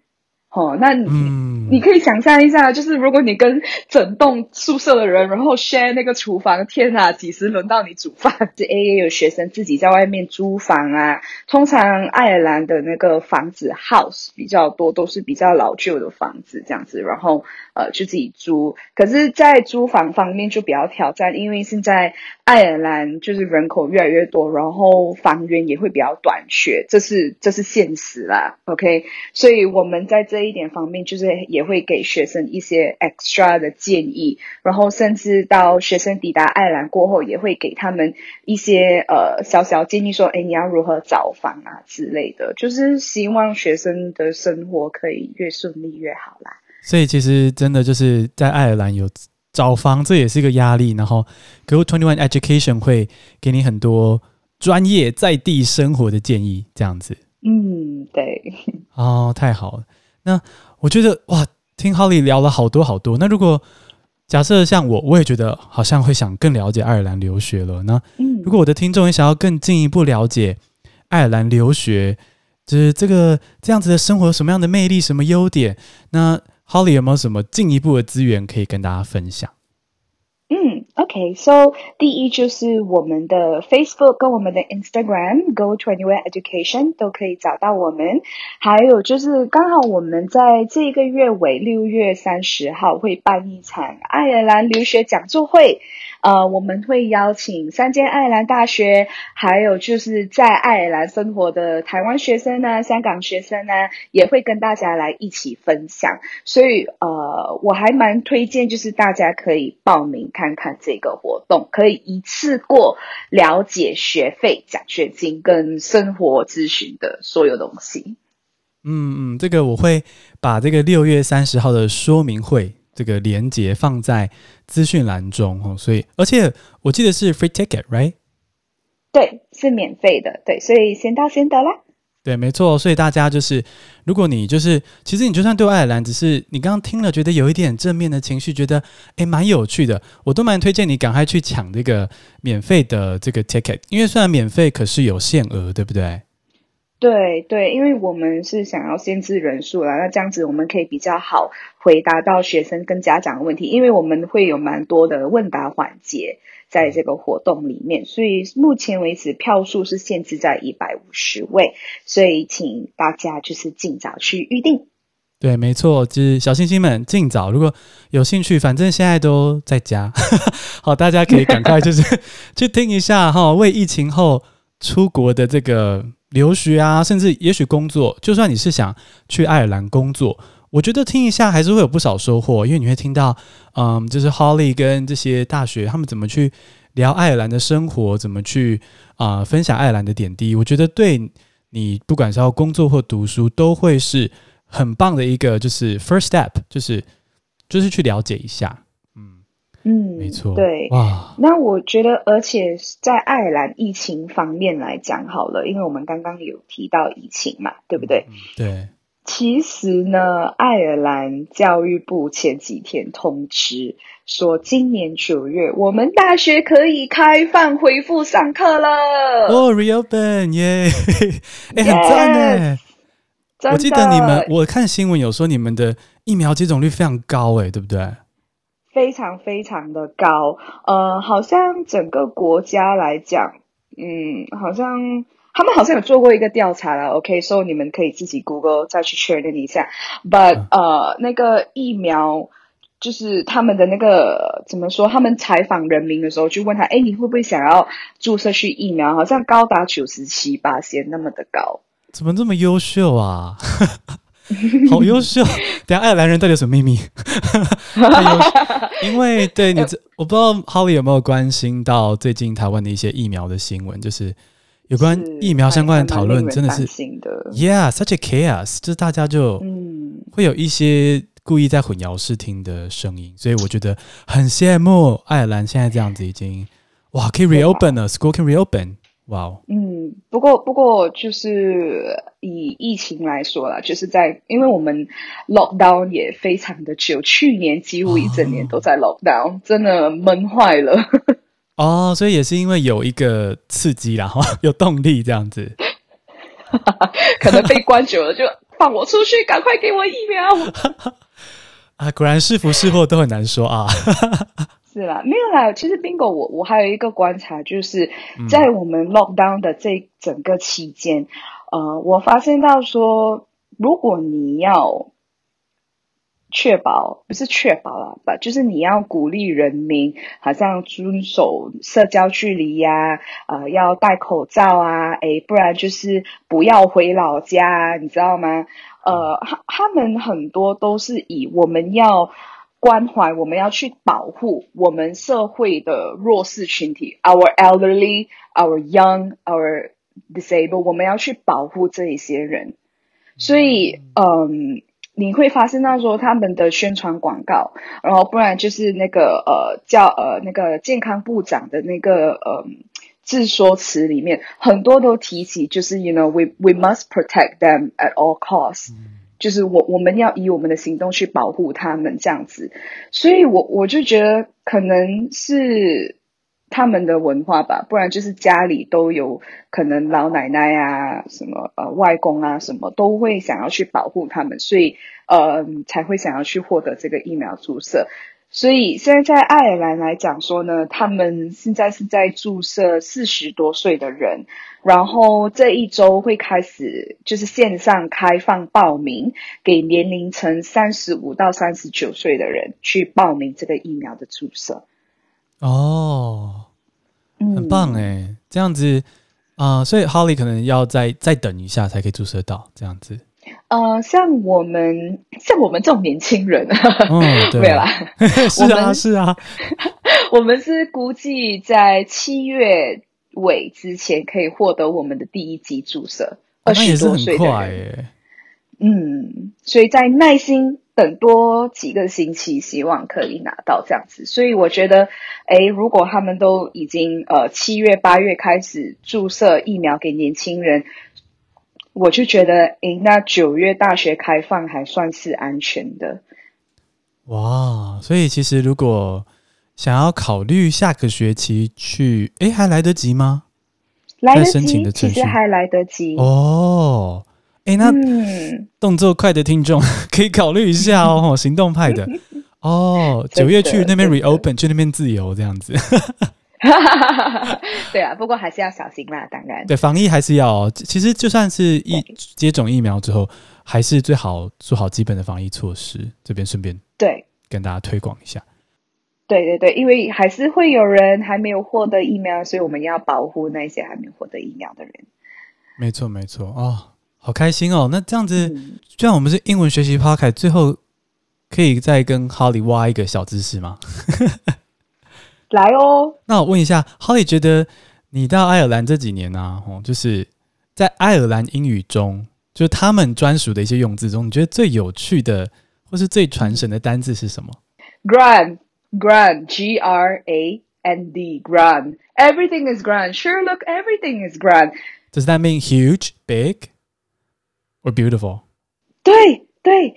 Speaker 2: 哦，那你、嗯、你可以想象一下，就是如果你跟整栋宿舍的人，然后 share 那个厨房，天哪，几时轮到你煮饭？这 A 也有学生自己在外面租房啊。通常爱尔兰的那个房子 house 比较多，都是比较老旧的房子这样子，然后呃就自己租。可是，在租房方面就比较挑战，因为现在爱尔兰就是人口越来越多，然后房源也会比较短缺，这是这是现实啦。OK，所以我们在这。这一点方面，就是也会给学生一些 extra 的建议，然后甚至到学生抵达爱尔兰过后，也会给他们一些呃小小建议，说，哎，你要如何找房啊之类的，就是希望学生的生活可以越顺利越好啦。
Speaker 1: 所以其实真的就是在爱尔兰有找房，这也是一个压力。然后 Go 21 Education 会给你很多专业在地生活的建议，这样子。
Speaker 2: 嗯，对。
Speaker 1: 哦，太好了。那我觉得哇，听 Holly 聊了好多好多。那如果假设像我，我也觉得好像会想更了解爱尔兰留学了。那如果我的听众也想要更进一步了解爱尔兰留学，就是这个这样子的生活有什么样的魅力、什么优点？那 Holly 有没有什么进一步的资源可以跟大家分享？
Speaker 2: OK，so、第一就是我们的 Facebook 跟我们的 Instagram Go Twenty One Education 都可以找到我们。还有就是刚好我们在这个月尾六月三十号会办一场爱尔兰留学讲座会。呃，我们会邀请三间爱尔兰大学，还有就是在爱尔兰生活的台湾学生呢、香港学生呢，也会跟大家来一起分享。所以，呃，我还蛮推荐，就是大家可以报名看看这个活动，可以一次过了解学费、奖学金跟生活咨询的所有东西。
Speaker 1: 嗯嗯，这个我会把这个六月三十号的说明会。这个连接放在资讯栏中哦，所以而且我记得是 free ticket，right？
Speaker 2: 对，是免费的，对，所以先到先得啦。
Speaker 1: 对，没错，所以大家就是，如果你就是，其实你就算对爱尔兰，只是你刚刚听了觉得有一点正面的情绪，觉得诶蛮有趣的，我都蛮推荐你赶快去抢这个免费的这个 ticket，因为虽然免费，可是有限额，对不对？
Speaker 2: 对对，因为我们是想要限制人数啦，那这样子我们可以比较好回答到学生跟家长的问题，因为我们会有蛮多的问答环节在这个活动里面，所以目前为止票数是限制在一百五十位，所以请大家就是尽早去预定。
Speaker 1: 对，没错，就是小星星们尽早，如果有兴趣，反正现在都在家，[laughs] 好，大家可以赶快就是 [laughs] 去听一下哈，为疫情后出国的这个。留学啊，甚至也许工作，就算你是想去爱尔兰工作，我觉得听一下还是会有不少收获，因为你会听到，嗯，就是 Holly 跟这些大学他们怎么去聊爱尔兰的生活，怎么去啊、分享爱尔兰的点滴，我觉得对你不管是要工作或读书，都会是很棒的一个就是 first step，就是就是去了解一下。
Speaker 2: 嗯，
Speaker 1: 没错，
Speaker 2: 对，哇，那我觉得，而且在爱尔兰疫情方面来讲，好了，因为我们刚刚有提到疫情嘛，对不对？
Speaker 1: 嗯，对。
Speaker 2: 其实呢，爱尔兰教育部前几天通知说，今年九月我们大学可以开放恢复上课了。
Speaker 1: 哦，reopen，耶，[laughs] 哎，很赞呢。我记得你们，我看新闻有说你们的疫苗接种率非常高，哎，对不对？
Speaker 2: 非常非常的高，呃，好像整个国家来讲，嗯，好像他们好像有做过一个调查了，OK，所以你们可以自己 Google 再去确认一下。But 呃，那个疫苗就是他们的那个怎么说？他们采访人民的时候就问他，哎，你会不会想要注射去疫苗？好像高达九十七八仙那么的高，
Speaker 1: 怎么这么优秀啊？[laughs] [laughs] 好优秀！等下爱尔兰人到底有什么秘密？太优秀，因为对你这，我不知道 Holly 有没有关心到最近台湾的一些疫苗的新闻，就是有关疫苗相关的讨论，真的是，Yeah，such a chaos，就是大家就嗯会有一些故意在混淆视听的声音，所以我觉得很羡慕爱尔兰现在这样子，已经哇可以 reopen 了，school can reopen。哇哦，
Speaker 2: 嗯，不过不过就是以疫情来说啦，就是在因为我们 lockdown 也非常的久，去年几乎一整年都在 lockdown，哦，真的闷坏了。[laughs]
Speaker 1: 哦，所以也是因为有一个刺激啦，[laughs] 有动力这样子。[laughs]
Speaker 2: 可能被关久了，就放我出去，赶快给我疫苗。
Speaker 1: 啊，果然是福是祸都很难说啊。
Speaker 2: 是啦，没有啦。其实 Bingo，我我还有一个观察，就是在我们 lockdown 的这整个期间，嗯、呃，我发现到说，如果你要确保，不是确保了，吧，就是你要鼓励人民，好像遵守社交距离呀、啊，呃，要戴口罩啊，诶，不然就是不要回老家，你知道吗？呃，他他们很多都是以我们要。关怀，我们要去保护我们社会的弱势群体，our elderly, our young, our disabled，我们要去保护这一些人。所以，嗯，你会发现到说他们的宣传广告，然后不然就是那个呃叫呃那个健康部长的那个呃自说词里面，很多都提起，就是 you know we we must protect them at all costs。就是我我们要以我们的行动去保护他们这样子，所以我我就觉得可能是他们的文化吧，不然就是家里都有可能老奶奶啊，什么呃外公啊，什么都会想要去保护他们，所以呃才会想要去获得这个疫苗注射。所以现在在爱尔兰来讲说呢，他们现在是在注射四十多岁的人，然后这一周会开始就是线上开放报名，给年龄层三十五到三十九岁的人去报名这个疫苗的注射。
Speaker 1: 哦，很棒哎，嗯、这样子啊、呃，所以 Holly 可能要再再等一下才可以注射到这样子。
Speaker 2: 呃，像我们像我们这种年轻人，[laughs]
Speaker 1: 没有啦，[laughs] 是啊，是啊，[laughs]
Speaker 2: 我们是估计在七月尾之前可以获得我们的第一剂注射，二十多岁的人，嗯，所以在耐心等多几个星期，希望可以拿到这样子。所以我觉得，哎，如果他们都已经呃七月八月开始注射疫苗给年轻人。我就觉得，诶，那九月大学开放还算是安全的。
Speaker 1: 哇，所以其实如果想要考虑下个学期去，诶，还来得及吗？
Speaker 2: 来得及，申请的其实还来得及。
Speaker 1: 哦，诶，那、嗯、动作快的听众 [laughs] 可以考虑一下哦，[laughs] 行动派的。哦，九月去那边 reopen，去那边自由这样子。
Speaker 2: 哈哈哈哈哈！对啊，不过还是要小心啦，当然。
Speaker 1: 对，防疫还是要。其实就算是疫接种疫苗之后，还是最好做好基本的防疫措施。这边顺便对跟大家推广一下。
Speaker 2: 对对对，因为还是会有人还没有获得疫苗，所以我们要保护那些还没有获得疫苗的人。
Speaker 1: 没错没错哦，好开心哦！那这样子，就像我们是英文学习 Podcast，最后可以再跟 Holly 挖一个小知识吗？
Speaker 2: 来哦，
Speaker 1: 那我问一下，Holly 觉得你到爱尔兰这几年啊，哦，就是在爱尔兰英语中，就是他们专属的一些用字中，你觉得最有趣的或是最传神的单字是什么
Speaker 2: ？Grand, grand, G R A N D, grand. Everything is grand. Sure, look, everything is grand.
Speaker 1: Does that mean huge, big, or beautiful?
Speaker 2: 对对。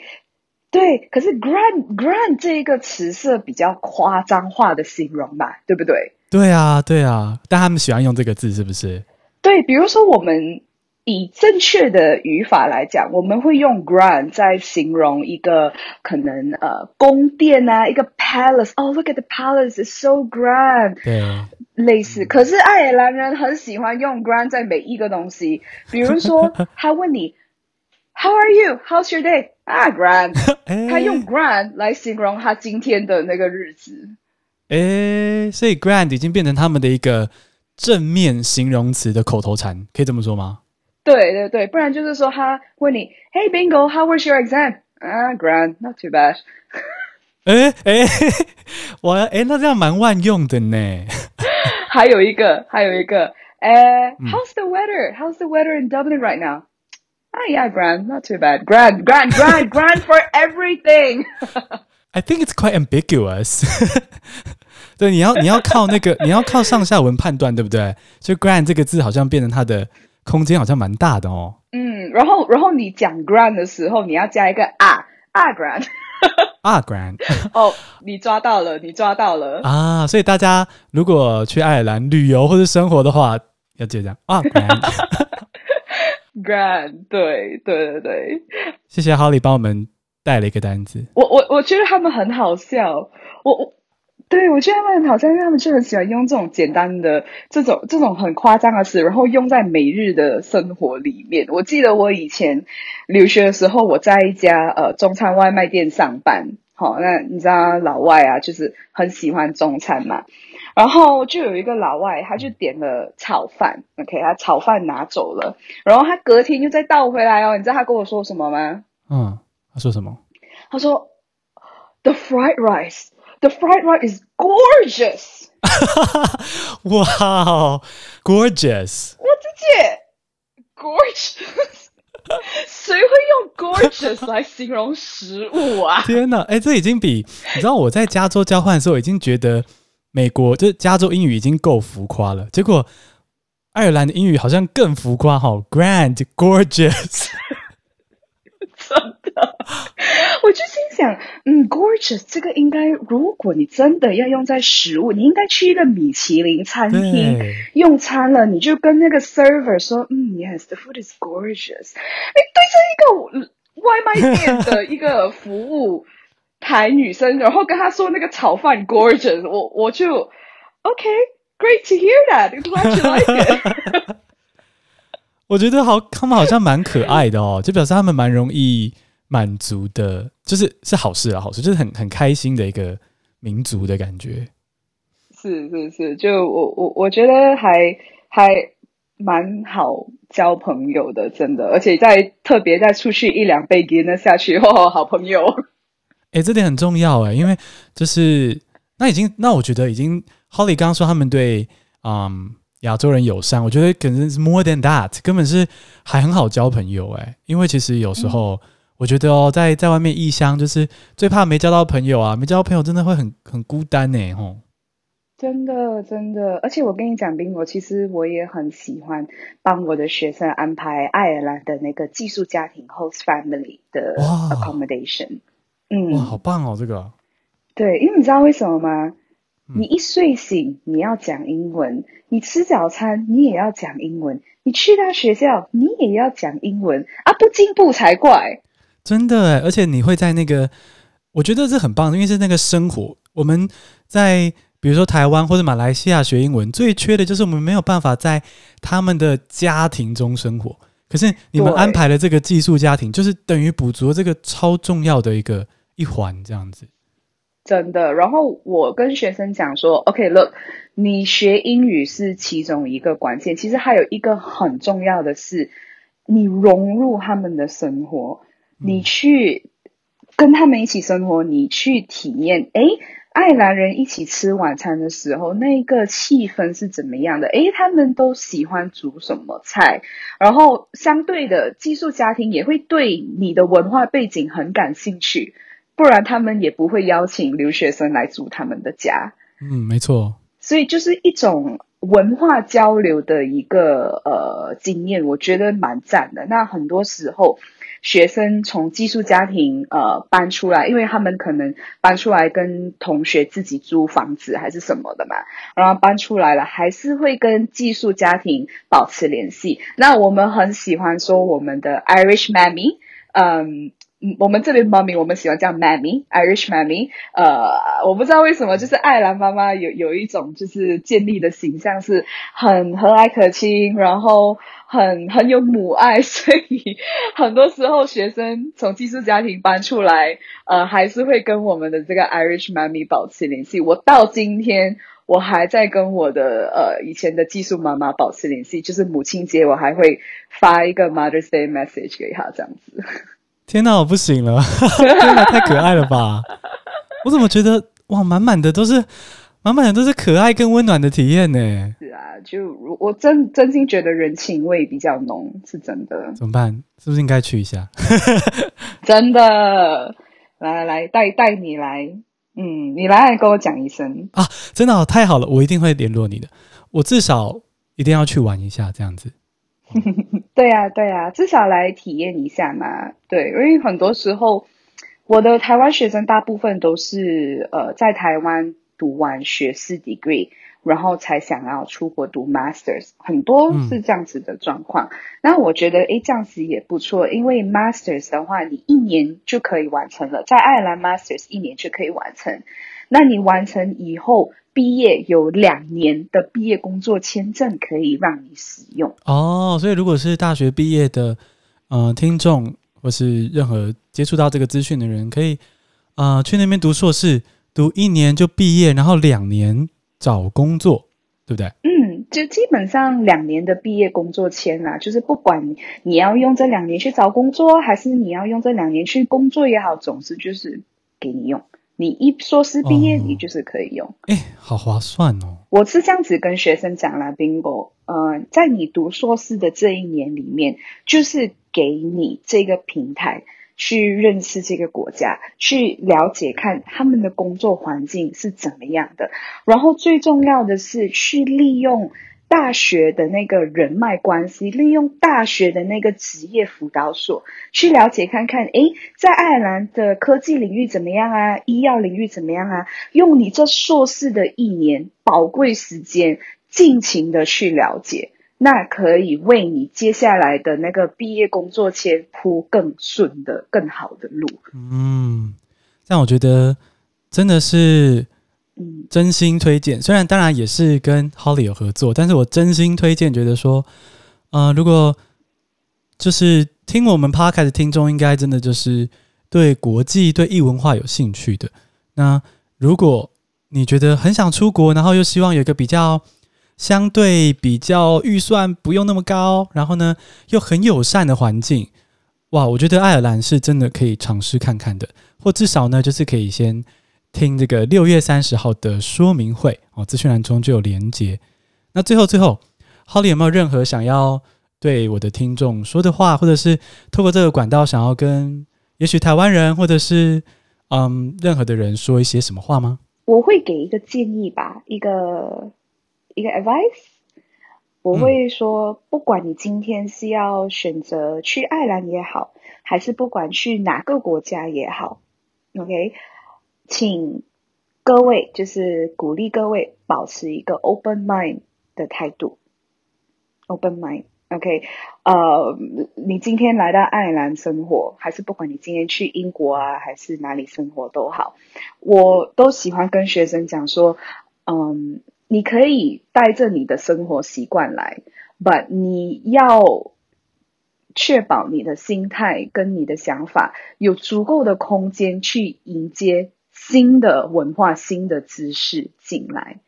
Speaker 2: 对，可是 grand grand 这一个词是比较夸张化的形容吧，对不对？
Speaker 1: 对啊，对啊，但他们喜欢用这个字，是不是？
Speaker 2: 对，比如说我们以正确的语法来讲，我们会用 grand 在形容一个可能呃宫殿啊，一个 palace。Oh, look at the palace, it's so grand。
Speaker 1: 对
Speaker 2: 啊，类似。可是爱尔兰人很喜欢用 grand 在每一个东西，比如说 [laughs] 他问你。How are you? How's your day? Ah, grand。他用 grand 来形容他今天的那个日子。
Speaker 1: 诶，所以 grand 已经变成他们的一个正面形容词的口头禅，可以这么说吗？
Speaker 2: 对对对，不然就是说他问你，Hey Bingo, how was your exam? Ah, grand, not too bad。
Speaker 1: 诶诶，我诶，那这样蛮万用的呢。
Speaker 2: 还有一个，还有一个，诶、uh, 嗯、How's the weather? How's the weather in Dublin right now? Ah, yeah, grand, not too bad. Grand, grand, grand, grand [laughs] for everything. [laughs]
Speaker 1: I think it's quite ambiguous. [laughs] 对，你要你要靠那个，你要靠上下文判断，对不对？所以 grand 这个字好像变成它的空间好像蛮大的哦。
Speaker 2: 嗯，然后然后你讲 grand 的时候，你要加一个啊啊 grand
Speaker 1: 啊 grand。
Speaker 2: 哦，你抓到了，你抓到了
Speaker 1: 啊！所以大家如果去爱尔兰旅游或者生活的话，要记得讲啊 grand。
Speaker 2: Grand，对对对对，
Speaker 1: 谢谢 Holly 帮我们带了一个单子。
Speaker 2: 我我我觉得他们很好笑，我我对我觉得他们很好笑，因为他们就很喜欢用这种简单的、这种这种很夸张的词，然后用在每日的生活里面。我记得我以前留学的时候，我在一家呃中餐外卖店上班，好，那你知道老外啊，就是很喜欢中餐嘛。然后就有一个老外，他就点了炒饭，OK，他炒饭拿走了，然后他隔天又再倒回来哦。你知道他跟我说什么吗？
Speaker 1: 嗯，他说什么？
Speaker 2: 他说：“The fried rice, the fried rice is gorgeous。”
Speaker 1: 哇，gorgeous！[laughs]
Speaker 2: 我自己 gorgeous，[laughs] 谁会用 gorgeous 来形容食物啊？
Speaker 1: 天哪，哎，这已经比你知道我在加州交换的时候已经觉得。美国就是加州英语已经够浮夸了，结果爱尔兰的英语好像更浮夸，好 grand gorgeous，
Speaker 2: 真的，我就心想，嗯，gorgeous 这个应该，如果你真的要用在食物，你应该去一个米其林餐厅用餐了，你就跟那个 server 说，嗯，yes，the food is gorgeous。你对着一个外卖店的一个服务。台女生，然后跟他说那个炒饭 gorgeous，我我就 OK，great、okay, to hear that，glad you like it。[laughs]
Speaker 1: 我觉得好，他们好像蛮可爱的哦，就表示他们蛮容易满足的，就是是好事啊，好事，就是很很开心的一个民族的感觉。
Speaker 2: 是是是，就我我我觉得还还蛮好交朋友的，真的，而且再特别再出去一两杯 Guinness 下去，哦，好朋友。
Speaker 1: 哎、欸，这点很重要哎，因为就是那已经那我觉得已经 Holly 刚刚说他们对嗯亚洲人友善，我觉得可能是 more than that，根本是还很好交朋友哎，因为其实有时候、嗯、我觉得哦，在在外面异乡，就是最怕没交到朋友啊，没交到朋友真的会很很孤单呢吼。
Speaker 2: 真的真的，而且我跟你讲，Bingo，其实我也很喜欢帮我的学生安排爱尔兰的那个寄宿家庭 host family 的 accommodation。嗯，
Speaker 1: 哇，好棒哦，这个。
Speaker 2: 对，因为你知道为什么吗？嗯、你一睡醒，你要讲英文；你吃早餐，你也要讲英文；你去到学校，你也要讲英文啊！不进步才怪。
Speaker 1: 真的，而且你会在那个，我觉得这很棒，因为是那个生活。我们在比如说台湾或者马来西亚学英文，最缺的就是我们没有办法在他们的家庭中生活。可是你们安排了这个寄宿家庭，就是等于补足了这个超重要的一个。一环这样子，
Speaker 2: 真的。然后我跟学生讲说，OK，look，你学英语是其中一个关键，其实还有一个很重要的是，你融入他们的生活，你去跟他们一起生活，你去体验，诶，爱尔兰人一起吃晚餐的时候，那个气氛是怎么样的？诶，他们都喜欢煮什么菜？然后相对的，寄宿家庭也会对你的文化背景很感兴趣。不然他们也不会邀请留学生来住他们的家。
Speaker 1: 嗯，没错。
Speaker 2: 所以就是一种文化交流的一个呃经验，我觉得蛮赞的。那很多时候学生从寄宿家庭呃搬出来，因为他们可能搬出来跟同学自己租房子还是什么的嘛，然后搬出来了还是会跟寄宿家庭保持联系。那我们很喜欢说我们的 Irish Mammy，嗯。嗯，我们这边妈咪，我们喜欢叫 Mammy，Irish Mammy。呃，我不知道为什么，就是爱兰妈妈有有一种就是建立的形象是很和蔼可亲，然后很很有母爱，[laughs] 所以很多时候学生从寄宿家庭搬出来，呃，还是会跟我们的这个 Irish Mammy 保持联系。我到今天我还在跟我的呃以前的寄宿妈妈保持联系，就是母亲节我还会发一个 Mother's Day message 给她这样子。
Speaker 1: 天哪，我不行了！[laughs] 天哪，太可爱了吧！我怎么觉得哇，满满的都是，满满的都是可爱跟温暖的体验呢？
Speaker 2: 是啊，就我真真心觉得人情味比较浓，是真的。
Speaker 1: 怎么办？是不是应该去一下？[laughs] [laughs]
Speaker 2: 真的，来来来，带带你来，嗯，你来来跟我讲一声
Speaker 1: 啊！真的，哦，太好了，我一定会联络你的。我至少一定要去玩一下，这样子。[laughs]
Speaker 2: 对呀，对呀，至少来体验一下嘛。对，因为很多时候，我的台湾学生大部分都是呃在台湾读完学士 degree，然后才想要出国读 masters，很多是这样子的状况。嗯、那我觉得，诶，这样子也不错，因为 masters 的话，你一年就可以完成了，在爱尔兰 masters 一年就可以完成。那你完成以后。毕业有两年的毕业工作签证可以让你使用
Speaker 1: 哦，所以如果是大学毕业的呃听众，或是任何接触到这个资讯的人，可以呃去那边读硕士，读一年就毕业，然后两年找工作，对不对？
Speaker 2: 嗯，就基本上两年的毕业工作签啊，就是不管你要用这两年去找工作，还是你要用这两年去工作也好，总之就是给你用。你一硕士毕业，你就是可以用。
Speaker 1: 哎、哦，好划算哦！
Speaker 2: 我是这样子跟学生讲啦，Bingo。呃，在你读硕士的这一年里面，就是给你这个平台去认识这个国家，去了解看他们的工作环境是怎么样的。然后最重要的是去利用。大学的那个人脉关系，利用大学的那个职业辅导所去了解看看，诶，在爱尔兰的科技领域怎么样啊？医药领域怎么样啊？用你这硕士的一年宝贵时间，尽情的去了解，那可以为你接下来的那个毕业工作前铺更顺的、更好的路。
Speaker 1: 嗯，但我觉得真的是，真心推荐。虽然当然也是跟 Holly 有合作，但是我真心推荐，觉得说，呃，如果就是听我们 Podcast 的听众，应该真的就是对国际、对异文化有兴趣的。那如果你觉得很想出国，然后又希望有一个比较相对比较预算不用那么高，然后呢又很友善的环境。哇，我觉得爱尔兰是真的可以尝试看看的，或至少呢，就是可以先听这个六月三十号的说明会哦，资讯栏中就有连结。那最后最后，Holly 有没有任何想要对我的听众说的话，或者是透过这个管道想要跟也许台湾人或者是嗯任何的人说一些什么话吗？
Speaker 2: 我会给一个建议吧，一个一个 advice。我会说，不管你今天是要选择去爱尔兰也好，还是不管去哪个国家也好，OK，请各位就是鼓励各位保持一个 open mind 的态度，open mind，OK，呃，你今天来到爱尔兰生活，还是不管你今天去英国啊，还是哪里生活都好，我都喜欢跟学生讲说，嗯。你可以带着你的生活习惯来，but 你要确保你的心态跟你的想法有足够的空间去迎接新的文化、新的知识进来。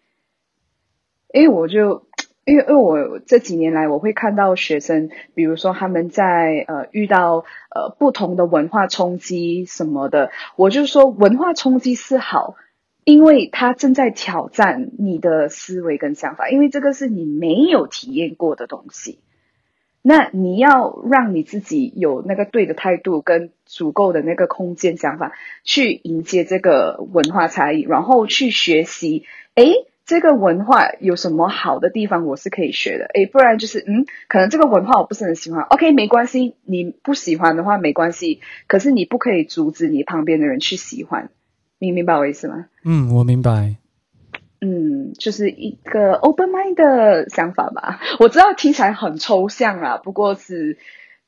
Speaker 2: 因为我就因为因为我这几年来，我会看到学生，比如说他们在呃遇到呃不同的文化冲击什么的，我就说文化冲击是好。因为他正在挑战你的思维跟想法，因为这个是你没有体验过的东西。那你要让你自己有那个对的态度跟足够的那个空间想法，去迎接这个文化差异，然后去学习。诶，这个文化有什么好的地方，我是可以学的。诶，不然就是嗯，可能这个文化我不是很喜欢。OK，没关系，你不喜欢的话没关系，可是你不可以阻止你旁边的人去喜欢。你明白我意思吗？
Speaker 1: 嗯，我明白。
Speaker 2: 嗯，就是一个 open mind 的想法吧。[laughs] 我知道听起来很抽象啊，不过是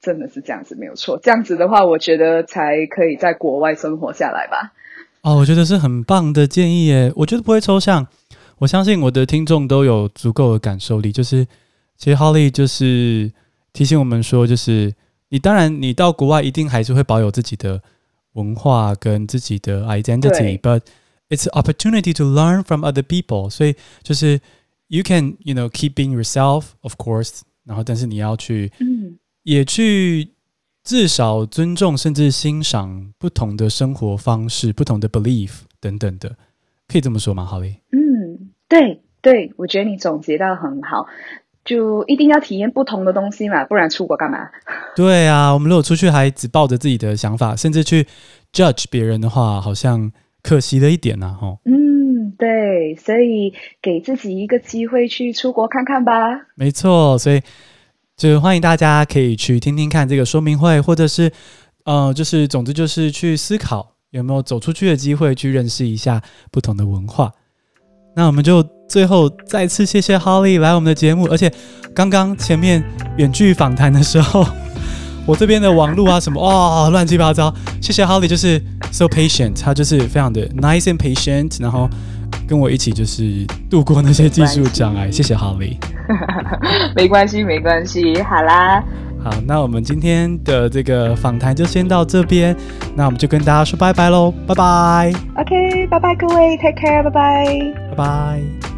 Speaker 2: 真的是这样子，没有错。这样子的话，我觉得才可以在国外生活下来吧。
Speaker 1: 哦，我觉得是很棒的建议耶。我觉得不会抽象，我相信我的听众都有足够的感受力。就是，其实 Holly 就是提醒我们说，就是你当然你到国外一定还是会保有自己的。文化跟自己的 identity，but it's an opportunity to learn from other people。所以就是 you can you know keep being yourself of course，然后但是你要去，嗯，也去至少尊重甚至欣赏不同的生活方式、不同的 belief 等等的，可以这么说吗？Holly？
Speaker 2: 嗯，对对，我觉得你总结到很好。就一定要体验不同的东西嘛，不然出国干嘛？
Speaker 1: 对啊，我们如果出去还只抱着自己的想法，甚至去 judge 别人的话，好像可惜的一点呐，吼。
Speaker 2: 嗯，对，所以给自己一个机会去出国看看吧。
Speaker 1: 没错，所以就欢迎大家可以去听听看这个说明会，或者是呃，就是总之就是去思考有没有走出去的机会，去认识一下不同的文化。那我们就最后再次谢谢 Holly 来我们的节目，而且刚刚前面远距访谈的时候，我这边的网络啊什么哦乱七八糟，谢谢 Holly 就是 so patient，他就是非常的 nice and patient，然后跟我一起就是度过那些技术障碍，谢谢 Holly。[laughs]
Speaker 2: 没关系，没关系，好啦。
Speaker 1: 好，那我们今天的这个访谈就先到这边，那我们就跟大家说拜拜喽，拜拜。
Speaker 2: OK，拜拜各位，take care，拜拜，
Speaker 1: 拜拜。